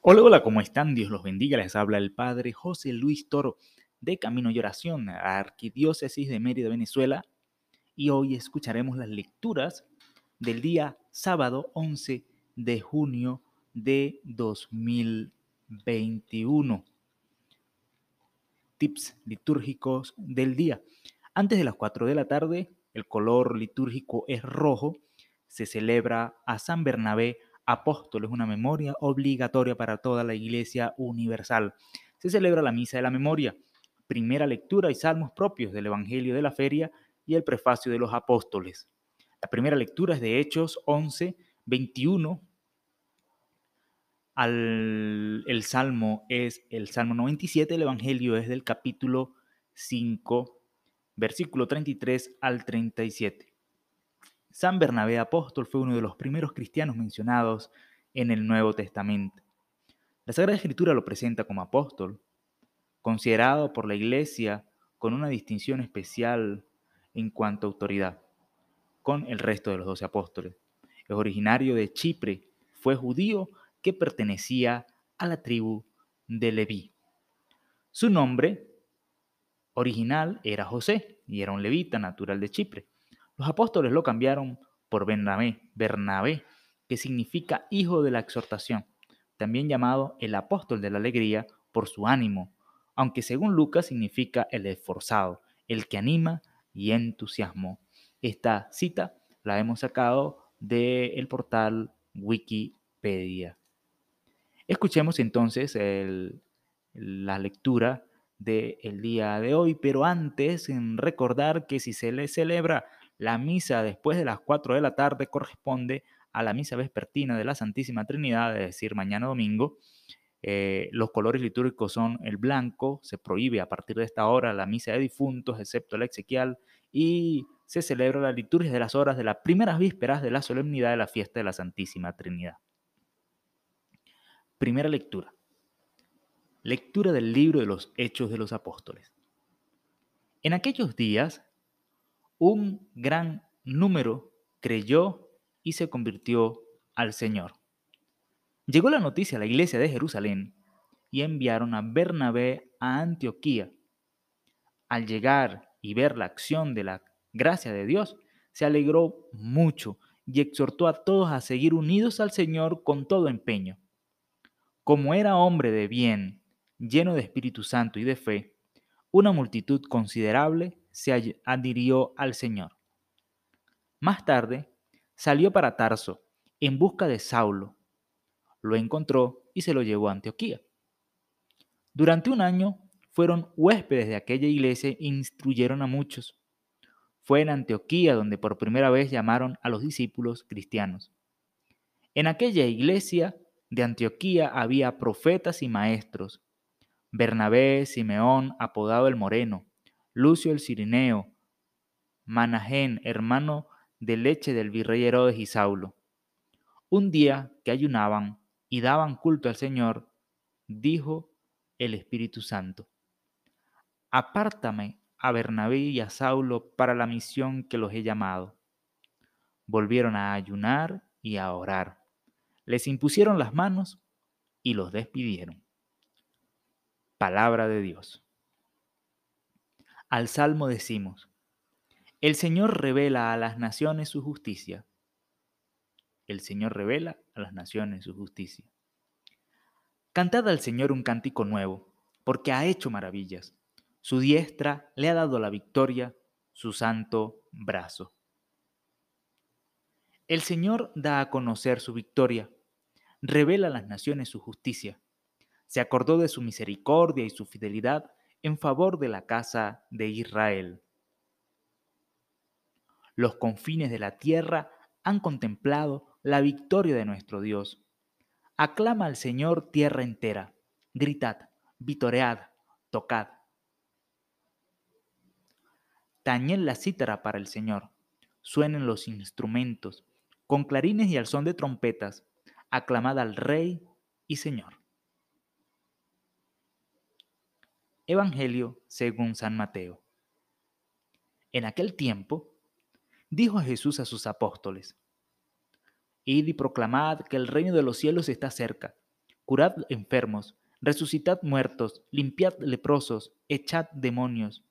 Hola, hola, ¿cómo están? Dios los bendiga. Les habla el Padre José Luis Toro de Camino y Oración, Arquidiócesis de Mérida, Venezuela. Y hoy escucharemos las lecturas del día sábado 11 de junio de 2021. Tips litúrgicos del día. Antes de las 4 de la tarde, el color litúrgico es rojo. Se celebra a San Bernabé apóstol es una memoria obligatoria para toda la Iglesia Universal. Se celebra la Misa de la Memoria, primera lectura y salmos propios del Evangelio de la Feria y el prefacio de los apóstoles. La primera lectura es de Hechos 11, 21. el salmo es el Salmo 97, el Evangelio es del capítulo 5, versículo 33 al 37. San Bernabé apóstol fue uno de los primeros cristianos mencionados en el Nuevo Testamento. La Sagrada Escritura lo presenta como apóstol, considerado por la Iglesia con una distinción especial en cuanto a autoridad, con el resto de los doce apóstoles. Es originario de Chipre, fue judío que pertenecía a la tribu de Leví. Su nombre original era José y era un levita natural de Chipre. Los apóstoles lo cambiaron por Bernabé, Bernabé, que significa hijo de la exhortación, también llamado el apóstol de la alegría por su ánimo, aunque según Lucas significa el esforzado, el que anima y entusiasmo. Esta cita la hemos sacado del portal Wikipedia. Escuchemos entonces la lectura del día de hoy, pero antes en recordar que si se le celebra la misa después de las 4 de la tarde corresponde a la misa vespertina de la Santísima Trinidad, es decir, mañana domingo. Eh, los colores litúrgicos son el blanco, se prohíbe a partir de esta hora la misa de difuntos, excepto la exequial, y se celebra la liturgia de las horas de las primeras vísperas de la solemnidad de la fiesta de la Santísima Trinidad. Primera lectura. Lectura del libro de los Hechos de los Apóstoles. En aquellos días un gran número creyó y se convirtió al Señor. Llegó la noticia a la iglesia de Jerusalén y enviaron a Bernabé a Antioquía. Al llegar y ver la acción de la gracia de Dios, se alegró mucho y exhortó a todos a seguir unidos al Señor con todo empeño. Como era hombre de bien, lleno de Espíritu Santo y de fe, una multitud considerable se adhirió al Señor. Más tarde, salió para Tarso en busca de Saulo. Lo encontró y se lo llevó a Antioquía. Durante un año fueron huéspedes de aquella iglesia e instruyeron a muchos. Fue en Antioquía donde por primera vez llamaron a los discípulos cristianos. En aquella iglesia de Antioquía había profetas y maestros. Bernabé, Simeón, apodado el Moreno, Lucio el Cirineo, Manahén, hermano de leche del virrey Herodes y Saulo. Un día que ayunaban y daban culto al Señor, dijo el Espíritu Santo, Apártame a Bernabé y a Saulo para la misión que los he llamado. Volvieron a ayunar y a orar. Les impusieron las manos y los despidieron. Palabra de Dios. Al Salmo decimos, el Señor revela a las naciones su justicia. El Señor revela a las naciones su justicia. Cantad al Señor un cántico nuevo, porque ha hecho maravillas. Su diestra le ha dado la victoria, su santo brazo. El Señor da a conocer su victoria, revela a las naciones su justicia. Se acordó de su misericordia y su fidelidad en favor de la casa de Israel. Los confines de la tierra han contemplado la victoria de nuestro Dios. Aclama al Señor tierra entera. Gritad, vitoread, tocad. Tañen la cítara para el Señor. Suenen los instrumentos. Con clarines y al son de trompetas. Aclamad al Rey y Señor. Evangelio según San Mateo. En aquel tiempo, dijo Jesús a sus apóstoles, Id y proclamad que el reino de los cielos está cerca. curad enfermos, resucitad muertos, limpiad leprosos, echad demonios.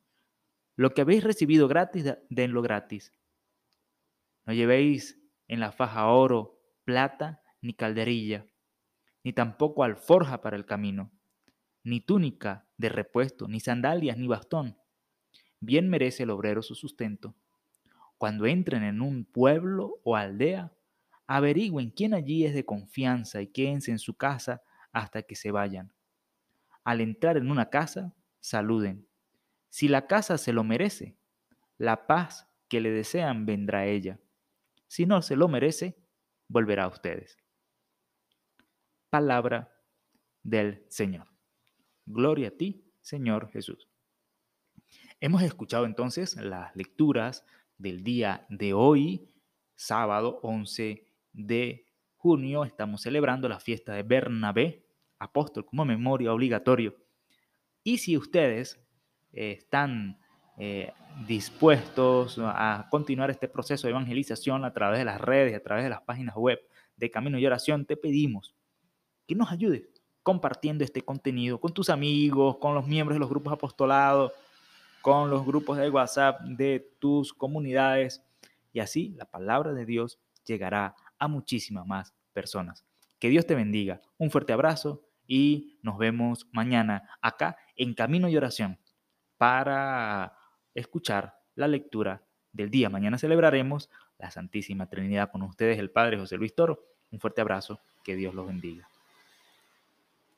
Lo que habéis recibido gratis, denlo gratis. No llevéis en la faja oro, plata, ni calderilla, ni tampoco alforja para el camino, ni túnica de repuesto, ni sandalias, ni bastón. Bien merece el obrero su sustento. Cuando entren en un pueblo o aldea, averigüen quién allí es de confianza y quédense en su casa hasta que se vayan. Al entrar en una casa, saluden. Si la casa se lo merece, la paz que le desean vendrá a ella. Si no se lo merece, volverá a ustedes. Palabra del Señor. Gloria a ti, Señor Jesús. Hemos escuchado entonces las lecturas del día de hoy, sábado 11 de junio. Estamos celebrando la fiesta de Bernabé, apóstol, como memoria obligatorio. Y si ustedes eh, están eh, dispuestos a continuar este proceso de evangelización a través de las redes, a través de las páginas web de Camino y Oración, te pedimos que nos ayudes compartiendo este contenido con tus amigos, con los miembros de los grupos apostolados, con los grupos de WhatsApp de tus comunidades y así la palabra de Dios llegará a muchísimas más personas. Que Dios te bendiga. Un fuerte abrazo y nos vemos mañana acá en Camino y Oración para escuchar la lectura del día. Mañana celebraremos la Santísima Trinidad con ustedes, el Padre José Luis Toro. Un fuerte abrazo, que Dios los bendiga.